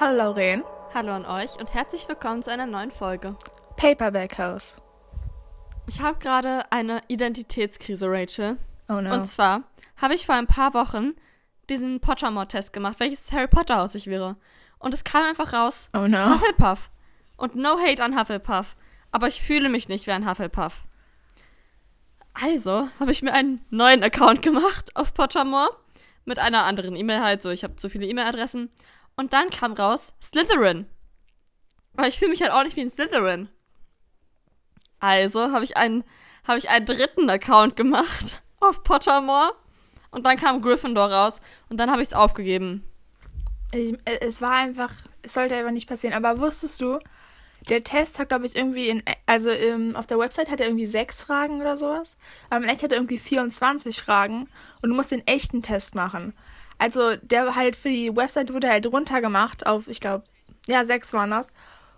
Hallo Lauren. Hallo an euch und herzlich willkommen zu einer neuen Folge. Paperback House. Ich habe gerade eine Identitätskrise, Rachel. Oh no. Und zwar habe ich vor ein paar Wochen diesen Pottermore-Test gemacht, welches Harry Potter aus sich wäre. Und es kam einfach raus, oh no. Hufflepuff. Und no hate an Hufflepuff. Aber ich fühle mich nicht wie ein Hufflepuff. Also habe ich mir einen neuen Account gemacht auf Pottermore. Mit einer anderen E-Mail halt, so ich habe zu viele E-Mail-Adressen. Und dann kam raus Slytherin. Aber ich fühle mich halt auch nicht wie ein Slytherin. Also habe ich einen, ich einen dritten Account gemacht auf Pottermore. Und dann kam Gryffindor raus. Und dann habe ich es aufgegeben. Äh, es war einfach, es sollte einfach nicht passieren. Aber wusstest du, der Test hat, glaube ich, irgendwie in, also im, auf der Website hat er irgendwie sechs Fragen oder sowas. Aber in echt hat er irgendwie 24 Fragen. Und du musst den echten Test machen. Also der halt für die Website wurde halt runtergemacht auf, ich glaube, ja, sechs waren das.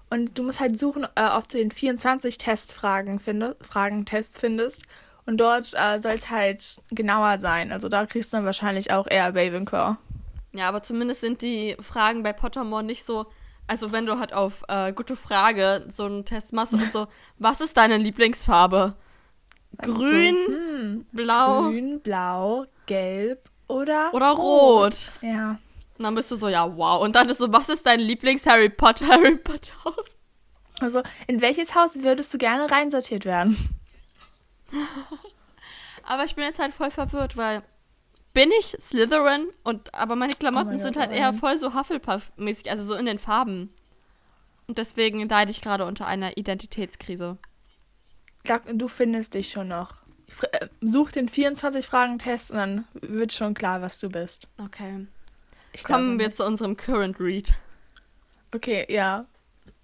Und du musst halt suchen, äh, ob du den 24 Testfragen findest, Fragentests findest. Und dort äh, soll es halt genauer sein. Also da kriegst du dann wahrscheinlich auch eher Ravenclaw. Ja, aber zumindest sind die Fragen bei Pottermore nicht so. Also wenn du halt auf äh, gute Frage so einen Test machst und ist so, was ist deine Lieblingsfarbe? Grün, so, hm, blau. Grün, blau, gelb oder? Oder rot. Ja. Und dann bist du so, ja, wow. Und dann ist so, was ist dein Lieblings-Harry Potter, Harry Potter Haus? Also, in welches Haus würdest du gerne reinsortiert werden? aber ich bin jetzt halt voll verwirrt, weil bin ich Slytherin und aber meine Klamotten oh sind Gott, halt eher voll so Hufflepuff-mäßig, also so in den Farben. Und deswegen leide ich gerade unter einer Identitätskrise. Du findest dich schon noch. Äh, such den 24-Fragen-Test und dann wird schon klar, was du bist. Okay. Ich Kommen wir zu unserem Current Read. Okay, ja.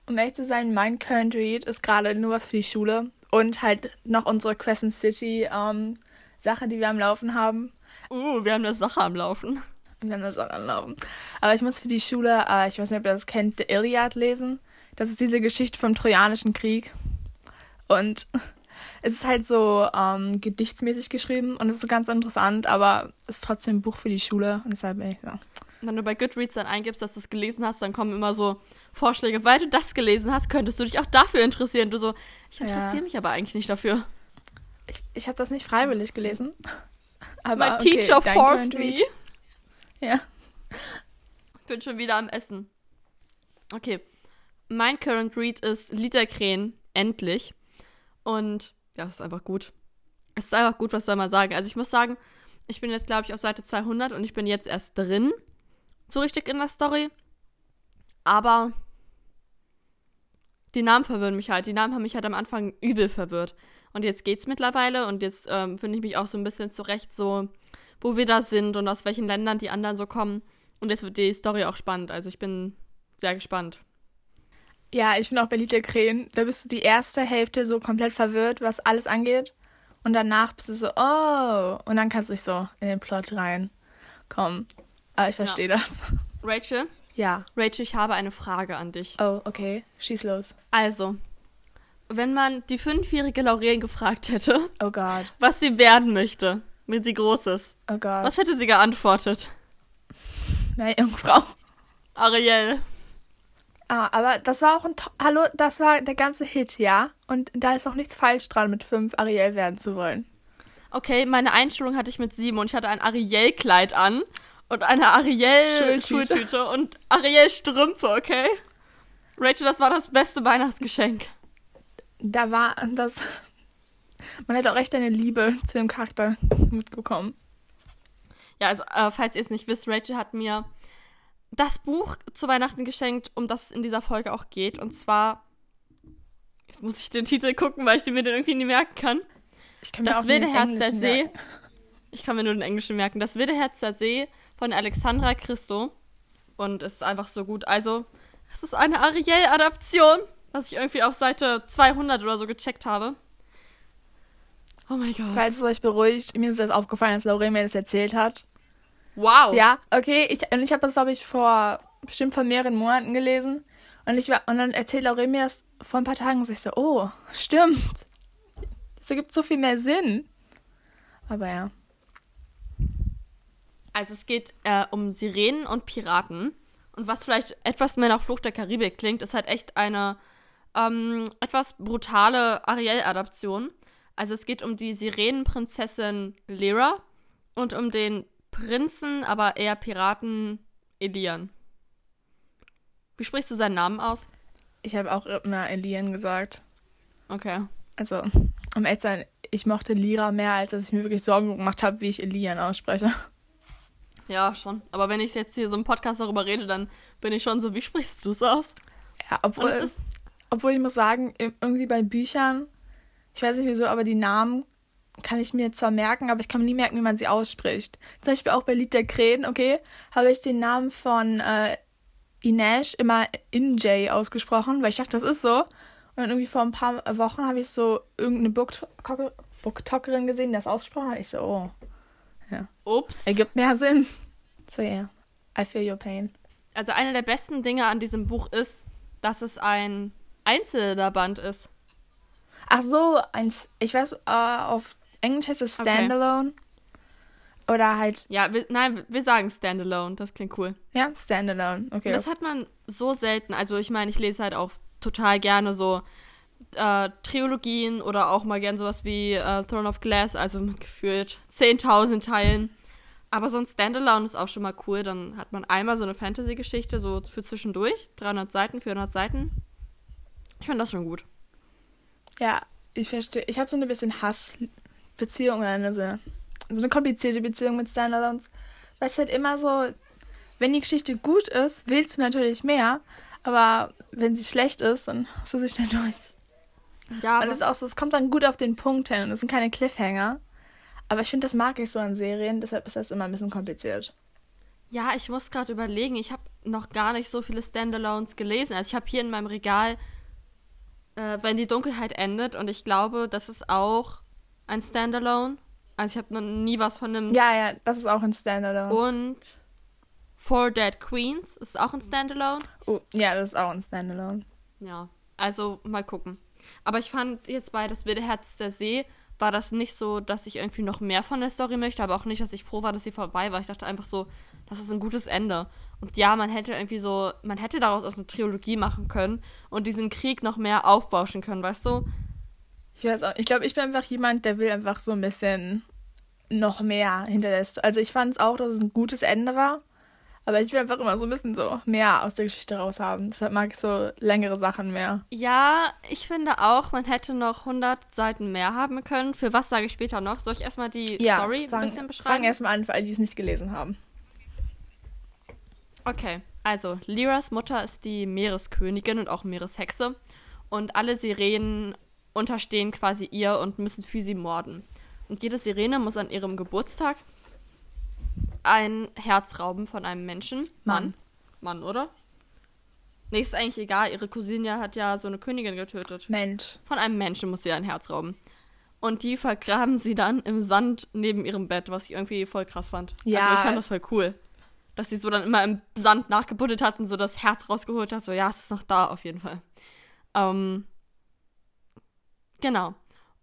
Um ehrlich zu sein, mein Current Read ist gerade nur was für die Schule und halt noch unsere Crescent City ähm, Sache, die wir am Laufen haben. Uh, wir haben eine Sache am Laufen. Wir haben eine Sache am Laufen. Aber ich muss für die Schule, äh, ich weiß nicht, ob ihr das kennt, The Iliad lesen. Das ist diese Geschichte vom Trojanischen Krieg. Und es ist halt so ähm, gedichtsmäßig geschrieben und es ist so ganz interessant, aber es ist trotzdem ein Buch für die Schule und deshalb, ey, ja. Wenn du bei Goodreads dann eingibst, dass du es gelesen hast, dann kommen immer so Vorschläge, weil du das gelesen hast, könntest du dich auch dafür interessieren. Du so, ich interessiere ja. mich aber eigentlich nicht dafür. Ich, ich habe das nicht freiwillig gelesen. Aber mein okay, Teacher forced me. Ja. Ich bin schon wieder am Essen. Okay. Mein Current Read ist Liederkrähen, endlich. Und ja, es ist einfach gut. Es ist einfach gut, was soll man sagen. Also ich muss sagen, ich bin jetzt, glaube ich, auf Seite 200 und ich bin jetzt erst drin. So richtig in der Story. Aber die Namen verwirren mich halt. Die Namen haben mich halt am Anfang übel verwirrt. Und jetzt geht's mittlerweile und jetzt ähm, finde ich mich auch so ein bisschen zurecht, so wo wir da sind und aus welchen Ländern die anderen so kommen. Und jetzt wird die Story auch spannend. Also ich bin sehr gespannt. Ja, ich finde auch bei Lied der Krähen, da bist du die erste Hälfte so komplett verwirrt, was alles angeht. Und danach bist du so, oh. Und dann kannst du dich so in den Plot rein. Komm. Aber ich verstehe ja. das. Rachel? Ja. Rachel, ich habe eine Frage an dich. Oh, okay. Schieß los. Also, wenn man die fünfjährige Lauren gefragt hätte, oh Gott. was sie werden möchte, wenn sie groß ist, oh Gott. was hätte sie geantwortet? Eine Jungfrau. Ariel. Ah, aber das war auch ein. To Hallo, das war der ganze Hit, ja? Und da ist auch nichts falsch dran, mit fünf Ariel werden zu wollen. Okay, meine Einstellung hatte ich mit sieben und ich hatte ein Ariel-Kleid an und eine Ariel-Schultüte und Ariel-Strümpfe, okay? Rachel, das war das beste Weihnachtsgeschenk. Da war das. Man hat auch echt eine Liebe zu dem Charakter mitbekommen. Ja, also, äh, falls ihr es nicht wisst, Rachel hat mir das Buch zu Weihnachten geschenkt, um das es in dieser Folge auch geht. Und zwar, jetzt muss ich den Titel gucken, weil ich mir den irgendwie nicht merken kann. Ich kann mir das wilde Herz der See. Merken. Ich kann mir nur den Englischen merken. Das wilde Herz der See von Alexandra Christo. Und es ist einfach so gut. Also, es ist eine Ariel-Adaption, was ich irgendwie auf Seite 200 oder so gecheckt habe. Oh mein Gott. Falls es euch beruhigt, mir ist das aufgefallen, als Lorraine mir das erzählt hat. Wow. Ja, okay. Ich, und ich habe das, glaube ich, vor bestimmt vor mehreren Monaten gelesen. Und, ich war, und dann erzählt Laurie mir das vor ein paar Tagen und sich so, oh, stimmt. Das ergibt so viel mehr Sinn. Aber ja. Also es geht äh, um Sirenen und Piraten. Und was vielleicht etwas mehr nach Flucht der Karibik klingt, ist halt echt eine ähm, etwas brutale Ariel-Adaption. Also es geht um die Sirenenprinzessin Lyra und um den Prinzen, aber eher Piraten Elian. Wie sprichst du seinen Namen aus? Ich habe auch immer Elian gesagt. Okay. Also, um ehrlich zu sein, ich mochte Lyra mehr, als dass ich mir wirklich Sorgen gemacht habe, wie ich Elian ausspreche. Ja, schon. Aber wenn ich jetzt hier so im Podcast darüber rede, dann bin ich schon so, wie sprichst du es aus? Ja, obwohl, obwohl ich muss sagen, irgendwie bei Büchern, ich weiß nicht wieso, aber die Namen kann ich mir zwar merken, aber ich kann mir nie merken, wie man sie ausspricht. Zum Beispiel auch bei Lied der Krähen, okay, habe ich den Namen von äh, Inesh immer Injay ausgesprochen, weil ich dachte, das ist so. Und dann irgendwie vor ein paar Wochen habe ich so irgendeine Booktalkerin gesehen, die das ausgesprochen hat. Ich so, oh. Ja. Ups. Ergibt mehr Sinn. So. Yeah. I feel your pain. Also, eine der besten Dinge an diesem Buch ist, dass es ein einzelner Band ist. Ach so, eins. Ich weiß, uh, auf Englisch heißt es Standalone. Okay. Oder halt. Ja, wir, nein, wir sagen Standalone. Das klingt cool. Ja, Standalone. Okay. Und das hat man so selten. Also, ich meine, ich lese halt auch total gerne so äh, Trilogien oder auch mal gern sowas wie äh, Throne of Glass, also mit gefühlt 10.000 Teilen. Aber so ein Standalone ist auch schon mal cool. Dann hat man einmal so eine Fantasy-Geschichte, so für zwischendurch. 300 Seiten, 400 Seiten. Ich finde das schon gut. Ja, ich verstehe. Ich habe so eine bisschen Hassbeziehung, eine, so, so eine komplizierte Beziehung mit Standalones. Weil es halt immer so, wenn die Geschichte gut ist, willst du natürlich mehr. Aber wenn sie schlecht ist, dann hast du sie schnell durch. Ja, Weil es auch so, es kommt dann gut auf den Punkt hin und es sind keine Cliffhanger. Aber ich finde, das mag ich so an Serien, deshalb ist das immer ein bisschen kompliziert. Ja, ich muss gerade überlegen, ich habe noch gar nicht so viele Standalones gelesen. Also ich habe hier in meinem Regal äh, Wenn die Dunkelheit endet und ich glaube, das ist auch ein Standalone. Also ich habe noch nie was von einem. Ja, ja, das ist auch ein Standalone. Und Four Dead Queens ist auch ein Standalone. Oh, ja, das ist auch ein Standalone. Ja, also mal gucken. Aber ich fand jetzt bei Das wilde Herz der See war das nicht so, dass ich irgendwie noch mehr von der Story möchte, aber auch nicht, dass ich froh war, dass sie vorbei war. Ich dachte einfach so, das ist ein gutes Ende. Und ja, man hätte irgendwie so, man hätte daraus aus einer Trilogie machen können und diesen Krieg noch mehr aufbauschen können, weißt du? Ich weiß auch, ich glaube, ich bin einfach jemand, der will einfach so ein bisschen noch mehr hinter der Story. Also ich fand es auch, dass es ein gutes Ende war. Aber ich will einfach immer so ein bisschen so mehr aus der Geschichte raus haben. Deshalb mag ich so längere Sachen mehr. Ja, ich finde auch, man hätte noch 100 Seiten mehr haben können. Für was sage ich später noch? Soll ich erstmal die ja, Story fang, ein bisschen beschreiben? Fang erstmal an, für alle, die es nicht gelesen haben. Okay, also Lyras Mutter ist die Meereskönigin und auch Meereshexe. Und alle Sirenen unterstehen quasi ihr und müssen für sie morden. Und jede Sirene muss an ihrem Geburtstag ein Herz rauben von einem Menschen. Mann. Mann, oder? Nee, ist eigentlich egal. Ihre Cousine hat ja so eine Königin getötet. Mensch. Von einem Menschen muss sie ein Herz rauben. Und die vergraben sie dann im Sand neben ihrem Bett, was ich irgendwie voll krass fand. Ja. Also ich fand das voll cool. Dass sie so dann immer im Sand nachgebuddelt hat und so das Herz rausgeholt hat. So, ja, es ist noch da auf jeden Fall. Ähm, genau.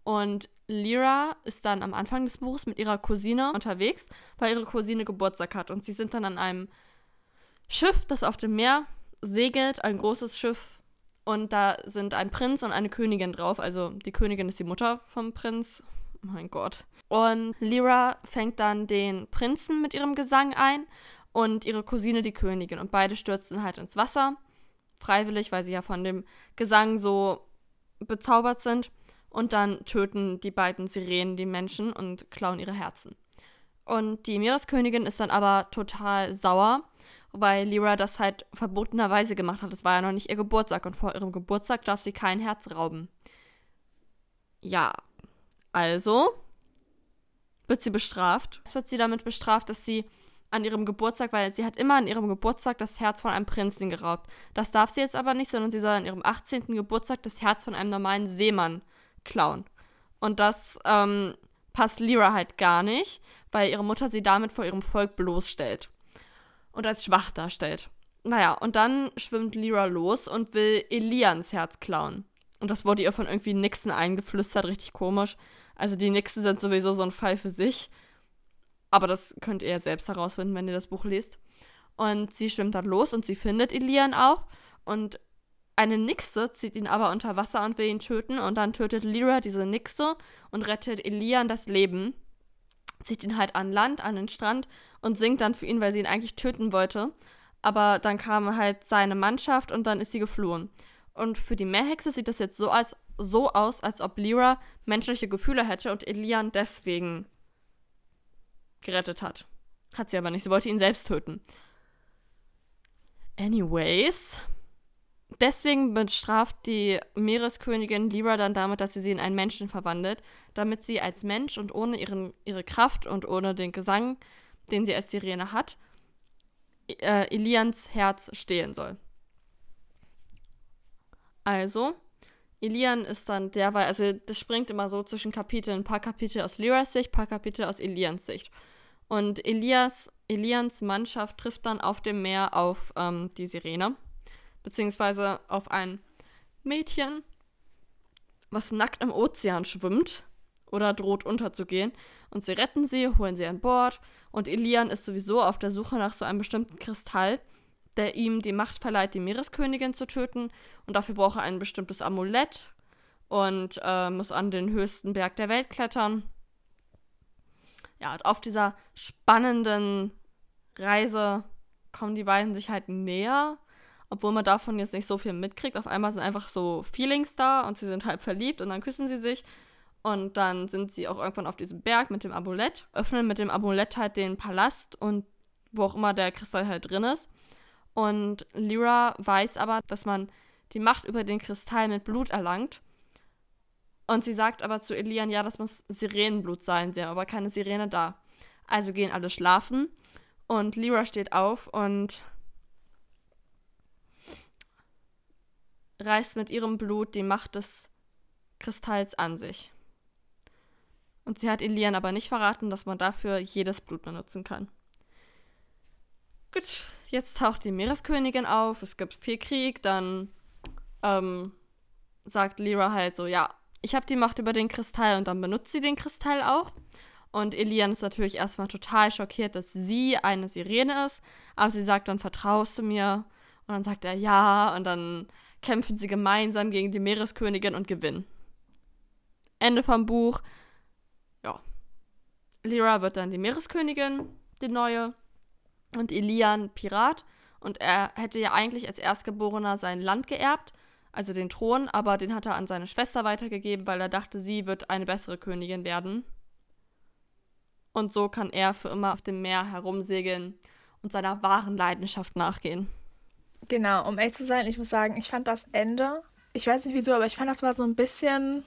Und Lyra ist dann am Anfang des Buches mit ihrer Cousine unterwegs, weil ihre Cousine Geburtstag hat. Und sie sind dann an einem Schiff, das auf dem Meer segelt, ein großes Schiff. Und da sind ein Prinz und eine Königin drauf. Also die Königin ist die Mutter vom Prinz. Mein Gott. Und Lyra fängt dann den Prinzen mit ihrem Gesang ein und ihre Cousine die Königin. Und beide stürzen halt ins Wasser. Freiwillig, weil sie ja von dem Gesang so bezaubert sind und dann töten die beiden Sirenen die Menschen und klauen ihre Herzen. Und die Meereskönigin ist dann aber total sauer, weil Lyra das halt verbotenerweise gemacht hat. Es war ja noch nicht ihr Geburtstag und vor ihrem Geburtstag darf sie kein Herz rauben. Ja, also wird sie bestraft. Es wird sie damit bestraft, dass sie an ihrem Geburtstag, weil sie hat immer an ihrem Geburtstag das Herz von einem Prinzen geraubt. Das darf sie jetzt aber nicht, sondern sie soll an ihrem 18. Geburtstag das Herz von einem normalen Seemann klauen. Und das ähm, passt Lyra halt gar nicht, weil ihre Mutter sie damit vor ihrem Volk bloßstellt und als schwach darstellt. Naja, und dann schwimmt Lyra los und will Elians Herz klauen. Und das wurde ihr von irgendwie Nixon eingeflüstert, richtig komisch. Also die Nixon sind sowieso so ein Fall für sich. Aber das könnt ihr ja selbst herausfinden, wenn ihr das Buch liest. Und sie schwimmt dann los und sie findet Elian auch. Und eine Nixe zieht ihn aber unter Wasser und will ihn töten. Und dann tötet Lyra diese Nixe und rettet Elian das Leben. Zieht ihn halt an Land, an den Strand und singt dann für ihn, weil sie ihn eigentlich töten wollte. Aber dann kam halt seine Mannschaft und dann ist sie geflohen. Und für die Meerhexe sieht das jetzt so, als, so aus, als ob Lyra menschliche Gefühle hätte und Elian deswegen gerettet hat. Hat sie aber nicht. Sie wollte ihn selbst töten. Anyways. Deswegen bestraft die Meereskönigin Lyra dann damit, dass sie sie in einen Menschen verwandelt, damit sie als Mensch und ohne ihren, ihre Kraft und ohne den Gesang, den sie als Sirene hat, äh, Elians Herz stehlen soll. Also, Elian ist dann derweil, also das springt immer so zwischen Kapiteln, ein paar Kapitel aus Lyras Sicht, ein paar Kapitel aus Elians Sicht. Und Elias, Elians Mannschaft trifft dann auf dem Meer auf ähm, die Sirene, beziehungsweise auf ein Mädchen, was nackt im Ozean schwimmt oder droht unterzugehen. Und sie retten sie, holen sie an Bord. Und Elian ist sowieso auf der Suche nach so einem bestimmten Kristall, der ihm die Macht verleiht, die Meereskönigin zu töten. Und dafür braucht er ein bestimmtes Amulett und äh, muss an den höchsten Berg der Welt klettern. Ja, und auf dieser spannenden Reise kommen die beiden sich halt näher, obwohl man davon jetzt nicht so viel mitkriegt. Auf einmal sind einfach so Feelings da und sie sind halb verliebt und dann küssen sie sich. Und dann sind sie auch irgendwann auf diesem Berg mit dem Amulett, öffnen mit dem Amulett halt den Palast und wo auch immer der Kristall halt drin ist. Und Lyra weiß aber, dass man die Macht über den Kristall mit Blut erlangt. Und sie sagt aber zu Elian, ja, das muss Sirenenblut sein. Sie haben aber keine Sirene da. Also gehen alle schlafen. Und Lyra steht auf und reißt mit ihrem Blut die Macht des Kristalls an sich. Und sie hat Elian aber nicht verraten, dass man dafür jedes Blut benutzen kann. Gut, jetzt taucht die Meereskönigin auf, es gibt viel Krieg, dann ähm, sagt Lyra halt so, ja, ich habe die Macht über den Kristall und dann benutzt sie den Kristall auch. Und Elian ist natürlich erstmal total schockiert, dass sie eine Sirene ist, aber sie sagt dann, vertraust du mir? Und dann sagt er ja, und dann kämpfen sie gemeinsam gegen die Meereskönigin und gewinnen. Ende vom Buch. Ja. Lyra wird dann die Meereskönigin, die neue und Elian Pirat. Und er hätte ja eigentlich als Erstgeborener sein Land geerbt, also den Thron, aber den hat er an seine Schwester weitergegeben, weil er dachte, sie wird eine bessere Königin werden. Und so kann er für immer auf dem Meer herumsegeln und seiner wahren Leidenschaft nachgehen. Genau, um ehrlich zu sein, ich muss sagen, ich fand das Ende, ich weiß nicht wieso, aber ich fand das war so ein bisschen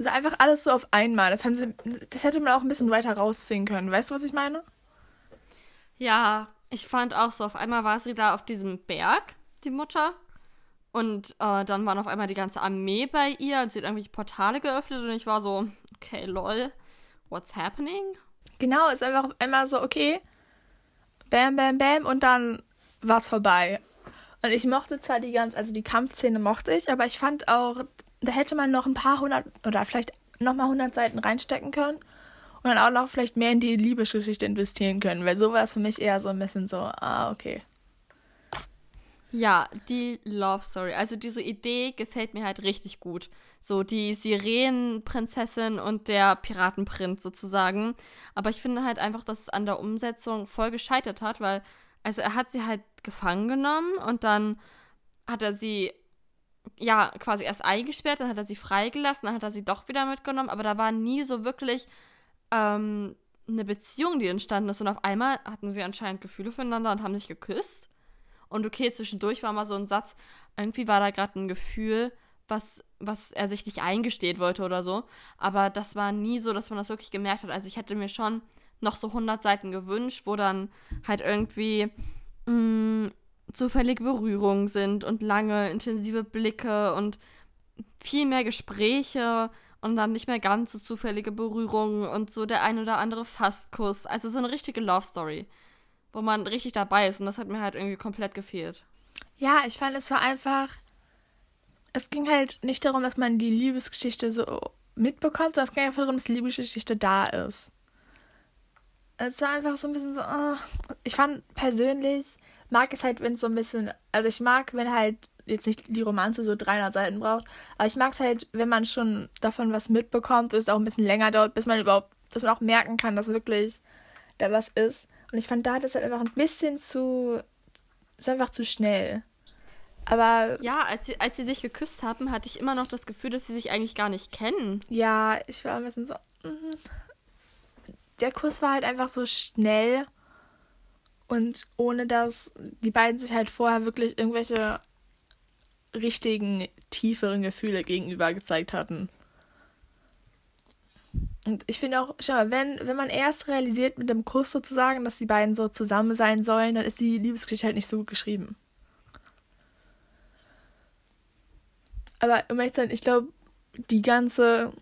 also einfach alles so auf einmal. Das, haben sie, das hätte man auch ein bisschen weiter rausziehen können. Weißt du, was ich meine? Ja, ich fand auch so, auf einmal war sie da auf diesem Berg, die Mutter. Und äh, dann waren auf einmal die ganze Armee bei ihr und sie hat irgendwelche Portale geöffnet und ich war so, okay, lol, what's happening? Genau, ist einfach auf einmal so, okay, bam, bam, bam und dann war's vorbei. Und ich mochte zwar die ganze, also die Kampfszene mochte ich, aber ich fand auch, da hätte man noch ein paar hundert oder vielleicht nochmal hundert Seiten reinstecken können und dann auch noch vielleicht mehr in die Liebesgeschichte investieren können, weil so war es für mich eher so ein bisschen so, ah, okay. Ja, die Love Story. Also diese Idee gefällt mir halt richtig gut. So die Sirenenprinzessin und der Piratenprinz sozusagen. Aber ich finde halt einfach, dass es an der Umsetzung voll gescheitert hat, weil, also er hat sie halt gefangen genommen und dann hat er sie ja quasi erst eingesperrt, dann hat er sie freigelassen, dann hat er sie doch wieder mitgenommen, aber da war nie so wirklich ähm, eine Beziehung, die entstanden ist. Und auf einmal hatten sie anscheinend Gefühle füreinander und haben sich geküsst. Und okay, zwischendurch war mal so ein Satz, irgendwie war da gerade ein Gefühl, was, was er sich nicht eingesteht wollte oder so. Aber das war nie so, dass man das wirklich gemerkt hat. Also ich hätte mir schon noch so 100 Seiten gewünscht, wo dann halt irgendwie mh, mm, zufällige Berührungen sind und lange, intensive Blicke und viel mehr Gespräche und dann nicht mehr ganz so zufällige Berührungen und so der ein oder andere Fastkuss. Also so eine richtige Love Story, wo man richtig dabei ist und das hat mir halt irgendwie komplett gefehlt. Ja, ich fand, es war einfach. Es ging halt nicht darum, dass man die Liebesgeschichte so mitbekommt, sondern es ging einfach darum, dass die Liebesgeschichte da ist. Es war einfach so ein bisschen so, oh. ich fand persönlich, mag es halt, wenn es so ein bisschen, also ich mag, wenn halt jetzt nicht die Romanze so 300 Seiten braucht, aber ich mag es halt, wenn man schon davon was mitbekommt und es auch ein bisschen länger dauert, bis man überhaupt, dass man auch merken kann, dass wirklich da was ist. Und ich fand da das halt einfach ein bisschen zu, ist einfach zu schnell. Aber Ja, als sie, als sie sich geküsst haben, hatte ich immer noch das Gefühl, dass sie sich eigentlich gar nicht kennen. ja, ich war ein bisschen so. mhm. Der Kuss war halt einfach so schnell und ohne dass die beiden sich halt vorher wirklich irgendwelche richtigen, tieferen Gefühle gegenüber gezeigt hatten. Und ich finde auch, schau mal, wenn, wenn man erst realisiert mit dem Kuss sozusagen, dass die beiden so zusammen sein sollen, dann ist die Liebesgeschichte halt nicht so gut geschrieben. Aber um ehrlich zu sein, ich glaube, die ganze,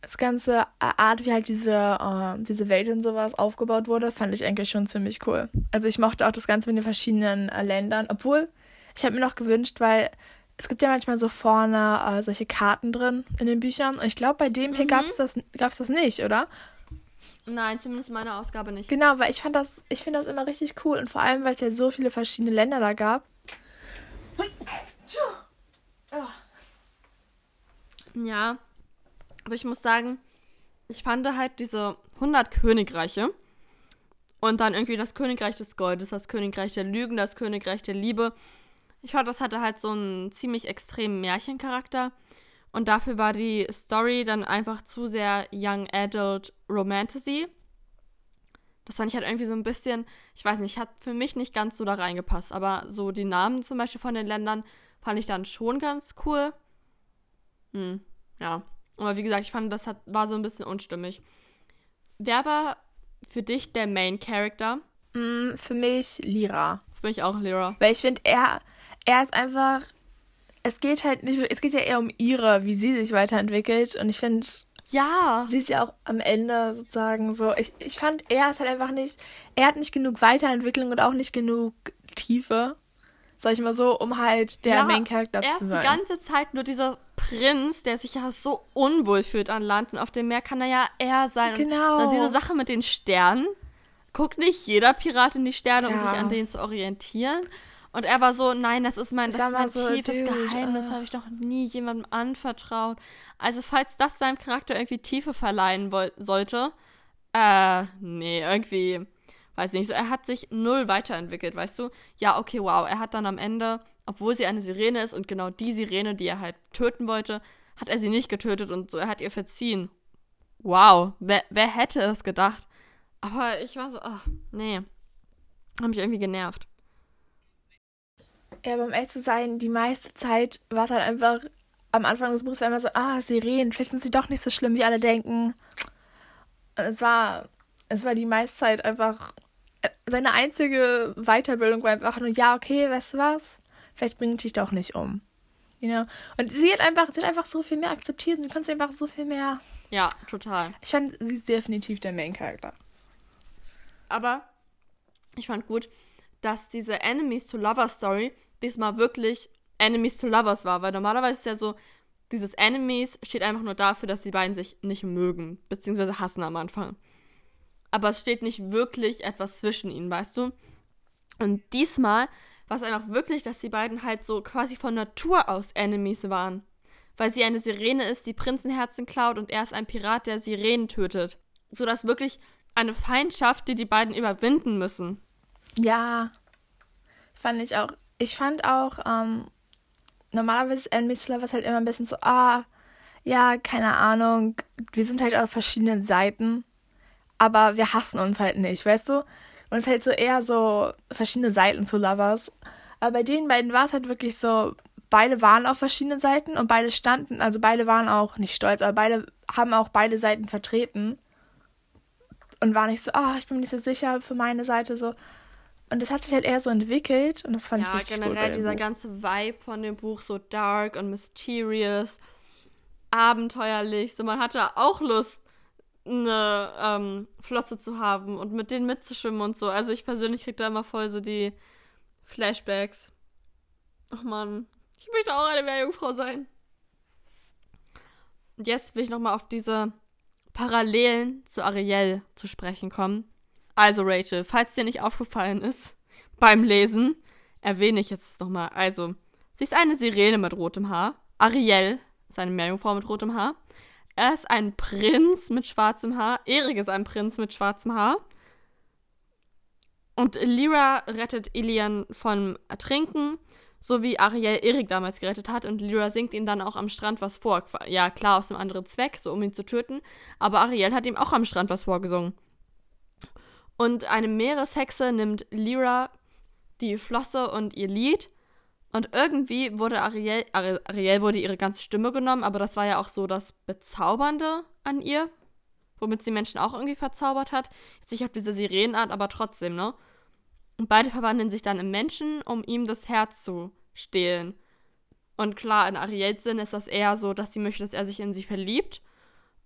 das ganze Art, wie halt diese, äh, diese Welt und sowas aufgebaut wurde, fand ich eigentlich schon ziemlich cool. Also ich mochte auch das Ganze mit den verschiedenen äh, Ländern, obwohl ich habe mir noch gewünscht, weil es gibt ja manchmal so vorne äh, solche Karten drin in den Büchern und ich glaube, bei dem hier Mhm. gab's das, gab's das nicht, oder? Nein, zumindest meine Ausgabe nicht. Genau, weil ich fand das, ich finde das immer richtig cool und vor allem, weil es ja so viele verschiedene Länder da gab. Ja, aber ich muss sagen, ich fand halt diese 100 Königreiche und dann irgendwie das Königreich des Goldes, das Königreich der Lügen, das Königreich der Liebe. Ich fand, das hatte halt so einen ziemlich extremen Märchencharakter und dafür war die Story dann einfach zu sehr Young Adult Romantasy. Das fand ich halt irgendwie so ein bisschen, ich weiß nicht, hat für mich nicht ganz so da reingepasst, aber so die Namen zum Beispiel von den Ländern fand ich dann schon ganz cool. Hm, ja. Aber wie gesagt, ich fand, das hat, war so ein bisschen unstimmig. Wer war für dich der Main Character? Mm, für mich Lira. Für mich auch Lyra. Weil ich finde, er, er ist einfach. Es geht halt nicht, es geht ja eher um ihre, wie sie sich weiterentwickelt. Und ich finde, Ja. sie ist ja auch am Ende sozusagen so. Ich, ich fand, er ist halt einfach nicht. Er hat nicht genug Weiterentwicklung und auch nicht genug Tiefe. Sag ich mal so, um halt der ja, Main Character Er zu ist sein. die ganze Zeit nur dieser Prinz, der sich ja so unwohl fühlt an Land. Und auf dem Meer kann er ja er sein. Genau. Und dann diese Sache mit den Sternen. Guckt nicht jeder Pirat in die Sterne, um Ja. sich an denen zu orientieren. Und er war so, nein, das ist mein, das ist mein so, tiefes dude, Geheimnis, äh. habe ich noch nie jemandem anvertraut. Also falls das seinem Charakter irgendwie Tiefe verleihen sollte, äh, nee, irgendwie, weiß nicht, so, er hat sich null weiterentwickelt, weißt du? Ja, okay, wow, er hat dann am Ende, obwohl sie eine Sirene ist und genau die Sirene, die er halt töten wollte, hat er sie nicht getötet und so, er hat ihr verziehen. Wow, wer, wer hätte es gedacht? Aber ich war so, ach, nee. Hat mich irgendwie genervt. Ja, aber um ehrlich zu sein, die meiste Zeit war es halt einfach, am Anfang des Buches war immer so, ah, Sirenen, vielleicht sind sie doch nicht so schlimm, wie alle denken. Und es war, es war die meiste Zeit einfach, seine einzige Weiterbildung war einfach nur, ja, okay, weißt du was? Vielleicht bringt dich doch nicht um. You know? Und sie hat einfach, sie hat einfach so viel mehr akzeptiert und sie konnte einfach so viel mehr. Ja, total. Ich fand, sie ist definitiv der Main Character. Aber ich fand gut, dass diese Enemies to Lovers Story diesmal wirklich Enemies to Lovers war, weil normalerweise ist ja so, dieses Enemies steht einfach nur dafür, dass die beiden sich nicht mögen, beziehungsweise hassen am Anfang. Aber es steht nicht wirklich etwas zwischen ihnen, weißt du? Und diesmal war es einfach wirklich, dass die beiden halt so quasi von Natur aus Enemies waren. Weil sie eine Sirene ist, die Prinzenherzen klaut und er ist ein Pirat, der Sirenen tötet. Sodass wirklich eine Feindschaft, die die beiden überwinden müssen. Ja, fand ich auch. Ich fand auch, ähm, normalerweise ist to Lovers halt immer ein bisschen so, ah, ja, keine Ahnung, wir sind halt auf verschiedenen Seiten, aber wir hassen uns halt nicht, weißt du? Und es ist halt so eher so verschiedene Seiten zu Lovers. Aber bei den beiden war es halt wirklich so, beide waren auf verschiedenen Seiten und beide standen, also beide waren auch nicht stolz, aber beide haben auch beide Seiten vertreten. Und war nicht so, ah, ich bin mir nicht so sicher für meine Seite so. Und das hat sich halt eher so entwickelt und das fand ich Ja, richtig gut. bei generell dem dieser ganze Vibe von dem Buch, so dark und mysterious, abenteuerlich. So, man hatte auch Lust, eine ähm, Flosse zu haben und mit denen mitzuschwimmen und so. Also ich persönlich krieg da immer voll so die Flashbacks. Ach man, ich möchte auch eine Meerjungfrau sein. Und jetzt will ich nochmal auf diese Parallelen zu Ariel zu sprechen kommen. Also, Rachel, falls dir nicht aufgefallen ist beim Lesen, erwähne ich jetzt nochmal. Also, sie ist eine Sirene mit rotem Haar. Ariel ist eine Meerjungfrau mit rotem Haar. Er ist ein Prinz mit schwarzem Haar. Erik ist ein Prinz mit schwarzem Haar. Und Lyra rettet Ilian vom Ertrinken, so wie Ariel Erik damals gerettet hat. Und Lyra singt ihm dann auch am Strand was vor. Ja, klar, aus einem anderen Zweck, so um ihn zu töten. Aber Ariel hat ihm auch am Strand was vorgesungen. Und eine Meereshexe nimmt Lyra die Flosse und ihr Lied. Und irgendwie wurde Ariel, Ariel wurde ihre ganze Stimme genommen, aber das war ja auch so das Bezaubernde an ihr, womit sie Menschen auch irgendwie verzaubert hat. Jetzt nicht auf diese Sirenenart, aber trotzdem, ne? Und beide verwandeln sich dann in Menschen, um ihm das Herz zu stehlen. Und klar, in Ariels Sinn ist das eher so, dass sie möchte, dass er sich in sie verliebt.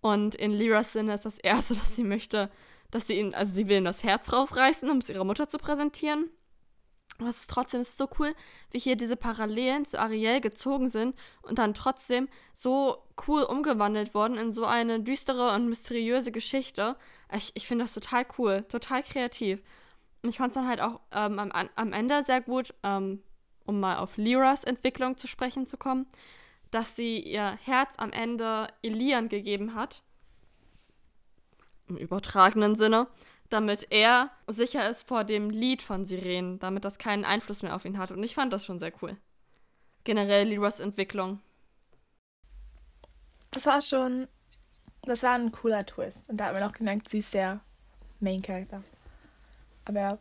Und in Lyras Sinn ist das eher so, dass sie möchte, dass sie ihn, also sie will ihm das Herz rausreißen, um es ihrer Mutter zu präsentieren. Aber es ist trotzdem es ist so cool, wie hier diese Parallelen zu Ariel gezogen sind und dann trotzdem so cool umgewandelt worden in so eine düstere und mysteriöse Geschichte. Ich, ich finde das total cool, total kreativ. Und ich fand es dann halt auch ähm, am, am Ende sehr gut, ähm, um mal auf Lyras Entwicklung zu sprechen zu kommen, dass sie ihr Herz am Ende Elian gegeben hat. Im übertragenen Sinne damit er sicher ist vor dem Lied von Sirenen, damit das keinen Einfluss mehr auf ihn hat. Und ich fand das schon sehr cool. Generell Liras Entwicklung. Das war schon. Das war ein cooler Twist. Und da hat man auch gemerkt, sie ist der Main Character. Aber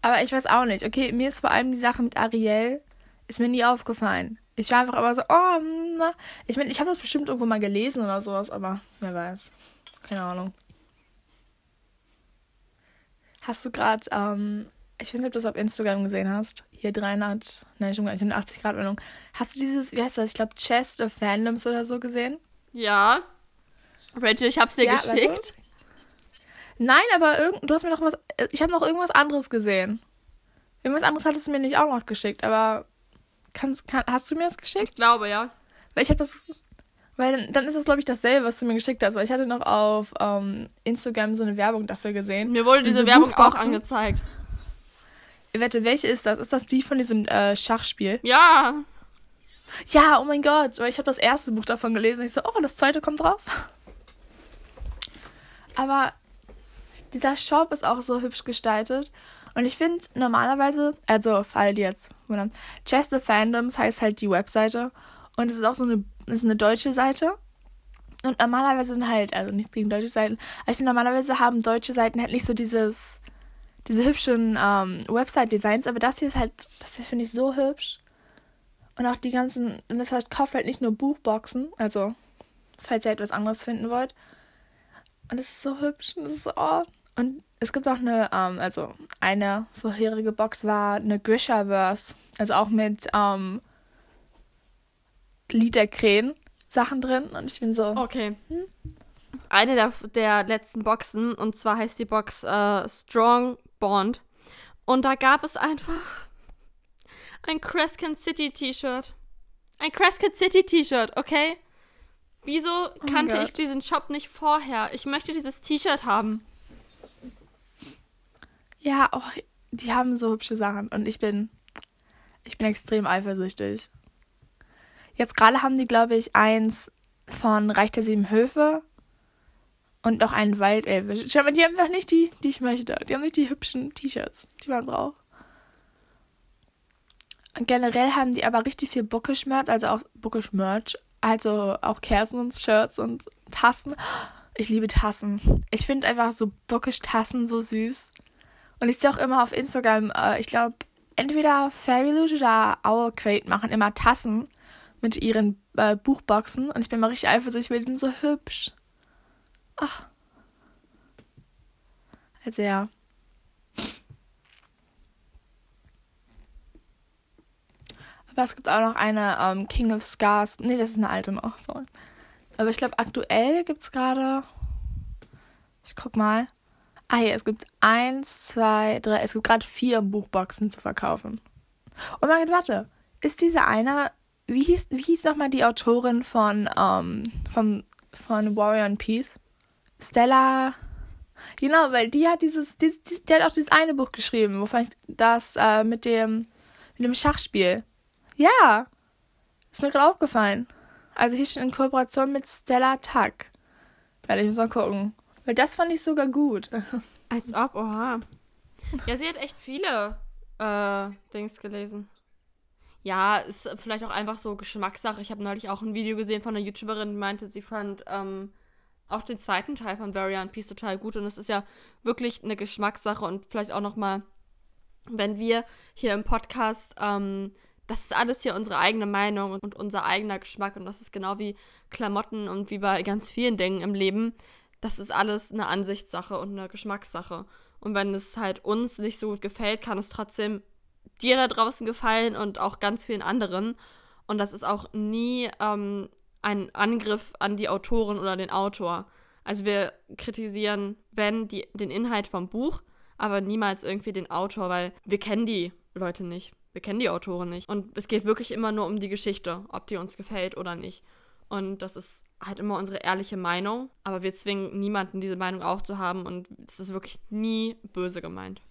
Aber ich weiß auch nicht. Okay, mir ist vor allem die Sache mit Ariel, ist mir nie aufgefallen. Ich war einfach immer so, oh, na. ich meine, ich habe das bestimmt irgendwo mal gelesen oder sowas, aber wer weiß. Keine Ahnung. Hast du gerade, ähm, ich weiß nicht, ob du das auf Instagram gesehen hast, hier 300, nein, gar nicht, 80 Grad Wendung. Hast du dieses, wie heißt das, ich glaube Chest of Fandoms oder so gesehen? Ja. Rachel, ich hab's dir ja, geschickt. Nein, aber irgend, du hast mir noch was, ich habe noch irgendwas anderes gesehen. Irgendwas anderes hattest du mir nicht auch noch geschickt, aber kannst, kann, hast du mir das geschickt? Ich glaube, ja. Weil ich habe das, weil dann, ist es, glaube ich, dasselbe, was du mir geschickt hast. Weil ich hatte noch auf ähm, Instagram so eine Werbung dafür gesehen. Mir wurde diese, diese Werbung Buchboxen. auch angezeigt. Ich wette, welche ist das? Ist das die von diesem äh, Schachspiel? Ja. Ja, oh mein Gott. Weil ich habe das erste Buch davon gelesen. Ich so, oh, das zweite kommt raus. Aber dieser Shop ist auch so hübsch gestaltet. Und ich finde normalerweise, also für alle, die jetzt wundern, Chester Fandoms heißt halt die Webseite. Und es ist auch so eine ist eine deutsche Seite. Und normalerweise sind halt, also nichts gegen deutsche Seiten, aber ich finde, normalerweise haben deutsche Seiten halt nicht so dieses, diese hübschen ähm, Website-Designs, aber das hier ist halt, das hier finde ich so hübsch. Und auch die ganzen, und das halt, kauft halt nicht nur Buchboxen, also, falls ihr etwas anderes finden wollt. Und es ist so hübsch und es ist so, oh. Und es gibt auch eine, ähm, also, eine vorherige Box war eine Grishaverse, also auch mit, ähm, Liederkrähen Sachen drin und ich bin so. Okay. Hm? Eine der, der letzten Boxen und zwar heißt die Box äh, Strong Bond und da gab es einfach ein Crescent City T-Shirt. Ein Crescent City T-Shirt, okay? Wieso oh kannte ich diesen Shop nicht vorher? Ich möchte dieses T-Shirt haben. Ja, oh, die haben so hübsche Sachen und ich bin ich bin extrem eifersüchtig. Jetzt gerade haben die, glaube ich, eins von Reich der Sieben Höfe und noch einen Waldelfe. Schau mal, die haben einfach nicht die, die ich möchte. Die haben nicht die hübschen T-Shirts, die man braucht. Und generell haben die aber richtig viel Bookish Merch, also auch Bookish Merch, also auch Kerzen und Shirts und Tassen. Ich liebe Tassen. Ich finde einfach so Bookish Tassen so süß. Und ich sehe auch immer auf Instagram, äh, ich glaube, entweder Fairy Loot oder Owl Crate machen immer Tassen mit ihren äh, Buchboxen und ich bin mal richtig eifersüchtig, weil die sind so hübsch. Ach. Also ja. Aber es gibt auch noch eine ähm, King of Scars. Nee, das ist eine alte noch. So. Aber ich glaube, aktuell gibt es gerade. Ich guck mal. Ah, hier, es gibt eins, zwei, drei. Es gibt gerade vier Buchboxen zu verkaufen. Oh mein Gott, warte. Ist diese eine wie hieß, wie hieß nochmal die Autorin von, ähm, vom, von Warrior and Peace? Stella. Genau, weil die hat dieses, die, die, die hat auch dieses eine Buch geschrieben, wovon ich das äh, mit dem mit dem Schachspiel. Ja, ist mir gerade aufgefallen. Also hier steht in Kooperation mit Stella Tuck. Werde ich muss mal gucken. Weil das fand ich sogar gut. Als ob, oha. Ja, sie hat echt viele äh, Dings gelesen. Ja, ist vielleicht auch einfach so Geschmackssache. Ich habe neulich auch ein Video gesehen von einer YouTuberin, die meinte, sie fand ähm, auch den zweiten Teil von Varian Peace total gut. Und es ist ja wirklich eine Geschmackssache und vielleicht auch nochmal, wenn wir hier im Podcast, ähm, das ist alles hier unsere eigene Meinung und unser eigener Geschmack. Und das ist genau wie Klamotten und wie bei ganz vielen Dingen im Leben. Das ist alles eine Ansichtssache und eine Geschmackssache. Und wenn es halt uns nicht so gut gefällt, kann es trotzdem dir da draußen gefallen und auch ganz vielen anderen. Und das ist auch nie ähm, ein Angriff an die Autorin oder den Autor. Also wir kritisieren, wenn, die, den Inhalt vom Buch, aber niemals irgendwie den Autor, weil wir kennen die Leute nicht. Wir kennen die Autoren nicht. Und es geht wirklich immer nur um die Geschichte, ob die uns gefällt oder nicht. Und das ist halt immer unsere ehrliche Meinung. Aber wir zwingen niemanden, diese Meinung auch zu haben. Und es ist wirklich nie böse gemeint.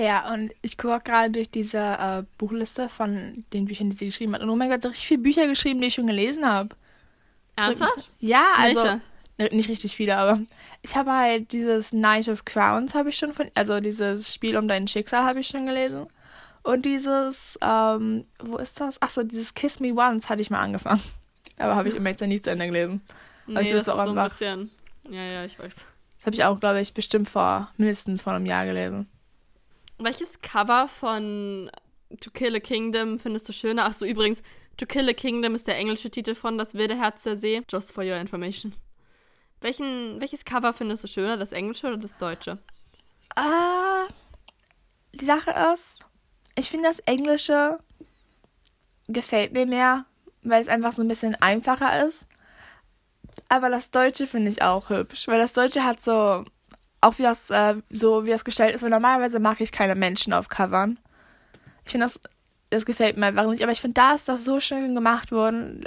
Ja, und ich gucke auch gerade durch diese äh, Buchliste von den Büchern, die sie geschrieben hat. Und oh mein Gott, richtig viele Bücher geschrieben, die ich schon gelesen habe. Ernsthaft? Ja, also Welche? ne, nicht richtig viele, aber ich habe halt dieses Knight of Crowns habe ich schon von, also dieses Spiel um dein Schicksal habe ich schon gelesen. Und dieses, ähm, wo ist das? Achso, dieses Kiss Me Once hatte ich mal angefangen. Aber habe ich immer jetzt nicht zu Ende gelesen. Aber ich Nee, will das das ist auch so ein bisschen. Ja, ja, ich weiß. Das habe ich auch, glaube ich, bestimmt vor mindestens vor einem Jahr gelesen. Welches Cover von To Kill a Kingdom findest du schöner? Achso, übrigens, To Kill a Kingdom ist der englische Titel von Das wilde Herz der See. Just for your information. Welchen, welches Cover findest du schöner, das englische oder das deutsche? Ah, die Sache ist, ich finde das Englische gefällt mir mehr, weil es einfach so ein bisschen einfacher ist. Aber das Deutsche finde ich auch hübsch, weil das Deutsche hat so, auch wie das, äh, so wie das gestellt ist, weil normalerweise mag ich keine Menschen auf Covern. Ich finde das, das gefällt mir einfach nicht, aber ich finde, da ist das so schön gemacht worden,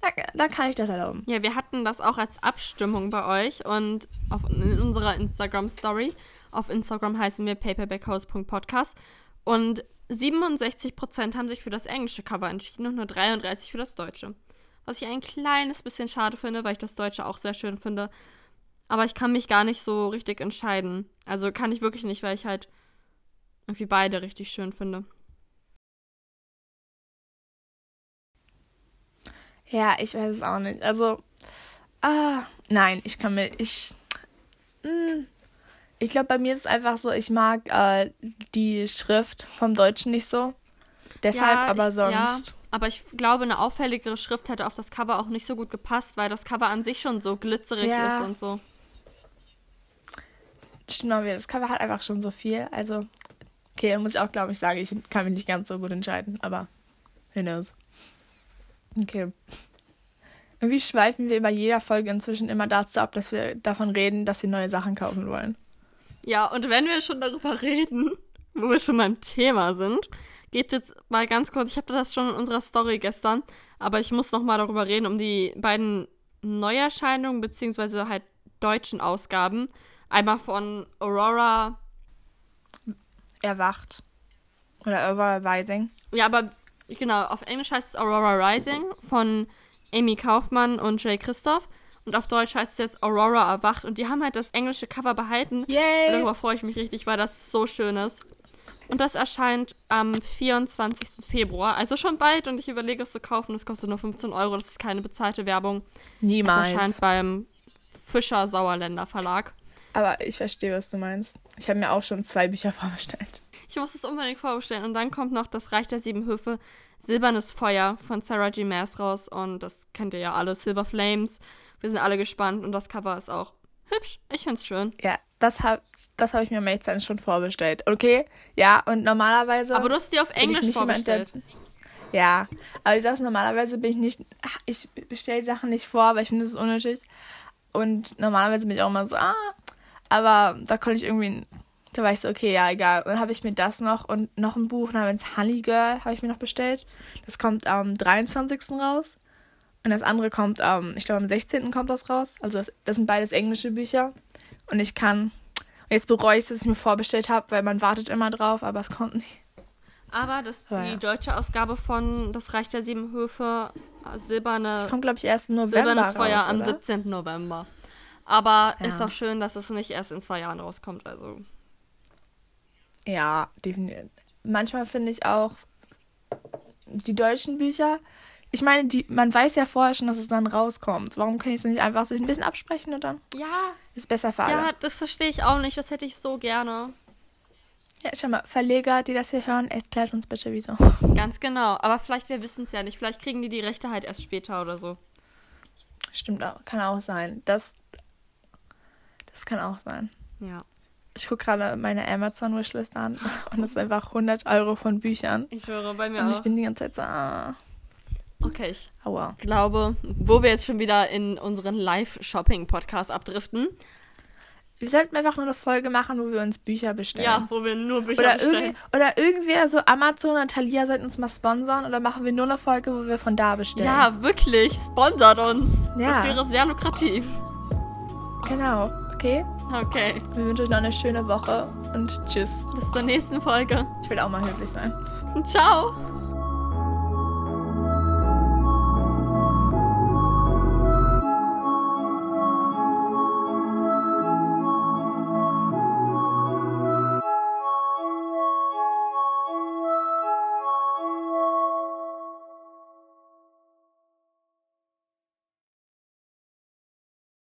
da, da kann ich das erlauben. Ja, wir hatten das auch als Abstimmung bei euch und auf, in unserer Instagram-Story. Auf Instagram heißen wir paperbackhouse.podcast. Und 67% haben sich für das englische Cover entschieden und nur 33% für das deutsche. Was ich ein kleines bisschen schade finde, weil ich das deutsche auch sehr schön finde. Aber ich kann mich gar nicht so richtig entscheiden. Also kann ich wirklich nicht, weil ich halt irgendwie beide richtig schön finde. Ja, ich weiß es auch nicht. Also, ah, nein, ich kann mir, ich, mm, ich glaube, bei mir ist es einfach so, ich mag äh, die Schrift vom Deutschen nicht so. Deshalb Ja, aber ich- sonst. Ja, aber ich glaube, eine auffälligere Schrift hätte auf das Cover auch nicht so gut gepasst, weil das Cover an sich schon so glitzerig Ja. ist und so. Stimmt mal wieder, das Cover hat einfach schon so viel. Also, okay, dann muss ich auch, glaube ich, sagen, ich kann mich nicht ganz so gut entscheiden, aber who knows. Okay. Irgendwie schweifen wir bei jeder Folge inzwischen immer dazu ab, dass wir davon reden, dass wir neue Sachen kaufen wollen. Ja, und wenn wir schon darüber reden, wo wir schon beim Thema sind, geht's jetzt mal ganz kurz. Ich hatte das schon in unserer Story gestern, aber ich muss noch mal darüber reden, um die beiden Neuerscheinungen beziehungsweise halt deutschen Ausgaben. Einmal von Aurora. Erwacht. Oder Aurora Rising. Ja, aber genau, auf Englisch heißt es Aurora Rising von Amy Kaufmann und Jay Christoph. Und auf Deutsch heißt es jetzt Aurora erwacht. Und die haben halt das englische Cover behalten. Und Yay! darüber freue ich mich richtig, weil das so schön ist. Und das erscheint am 24. Februar, also schon bald. Und ich überlege es zu kaufen. Das kostet nur 15 Euro. Das ist keine bezahlte Werbung. Es Niemals. erscheint beim Fischer Sauerländer Verlag. Aber ich verstehe, was du meinst. Ich habe mir auch schon zwei Bücher vorbestellt. Ich muss es unbedingt vorbestellen. Und dann kommt noch das Reich der Sieben Höfe, Silbernes Feuer von Sarah G. Maas raus. Und das kennt ihr ja alle, Silver Flames. Wir sind alle gespannt. Und das Cover ist auch hübsch. Ich finde es schön. Ja, das habe das hab ich mir am dann schon vorbestellt. Okay, ja, und normalerweise. Aber du hast die auf Englisch vorbestellt. Ja, aber ich sag's normalerweise bin ich nicht. ach, Ich bestelle Sachen nicht vor, weil ich finde, das ist unnötig. Und normalerweise bin ich auch immer so, ah. Aber da konnte ich irgendwie. Da war ich so, okay, ja, egal. Und dann habe ich mir das noch und noch ein Buch namens Honey Girl habe ich mir noch bestellt. Das kommt am 23. raus. Und das andere kommt am, ich glaube, am 16. kommt das raus. Also das, das sind beides englische Bücher. Und ich kann. Und jetzt bereue ich, dass ich mir vorbestellt habe, weil man wartet immer drauf, aber es kommt nicht. Aber das, Ja, die ja. deutsche Ausgabe von Das Reich der Sieben Höfe, äh, silberne, Kommt, glaube ich, erst im November. silbernes Feuer raus, am oder? 17. November. Aber Ja. ist auch schön, dass es nicht erst in zwei Jahren rauskommt. Also Ja, definitiv. Manchmal finde ich auch die deutschen Bücher. Ich meine, die, man weiß ja vorher schon, dass es dann rauskommt. Warum kann ich es nicht einfach sich ein bisschen absprechen und dann ja, ist besser für alle? ja, das verstehe ich auch nicht. Das hätte ich so gerne. Ja, schau mal, Verleger, die das hier hören, erklärt uns bitte wieso. Ganz genau. Aber vielleicht, wir wissen es ja nicht. Vielleicht kriegen die die Rechte halt erst später oder so. Stimmt auch, kann auch sein. Das, das kann auch sein. Ja. Ich gucke gerade meine Amazon-Wishlist an und es ist einfach 100 Euro von Büchern. Ich höre bei mir Und ich auch. bin die ganze Zeit so, ah, Okay, ich aua. glaube, wo wir jetzt schon wieder in unseren Live-Shopping-Podcast abdriften. Wir sollten einfach nur eine Folge machen, wo wir uns Bücher bestellen. Ja, wo wir nur Bücher Oder, bestellen. oder irgendwer, so Amazon und Thalia sollten uns mal sponsern oder machen wir nur eine Folge, wo wir von da bestellen. Ja, wirklich. Sponsert uns. Ja. Das wäre sehr lukrativ. Genau. Okay. Okay. Wir wünschen euch noch eine schöne Woche und tschüss. Bis zur nächsten Folge. Ich will auch mal höflich sein. Ciao.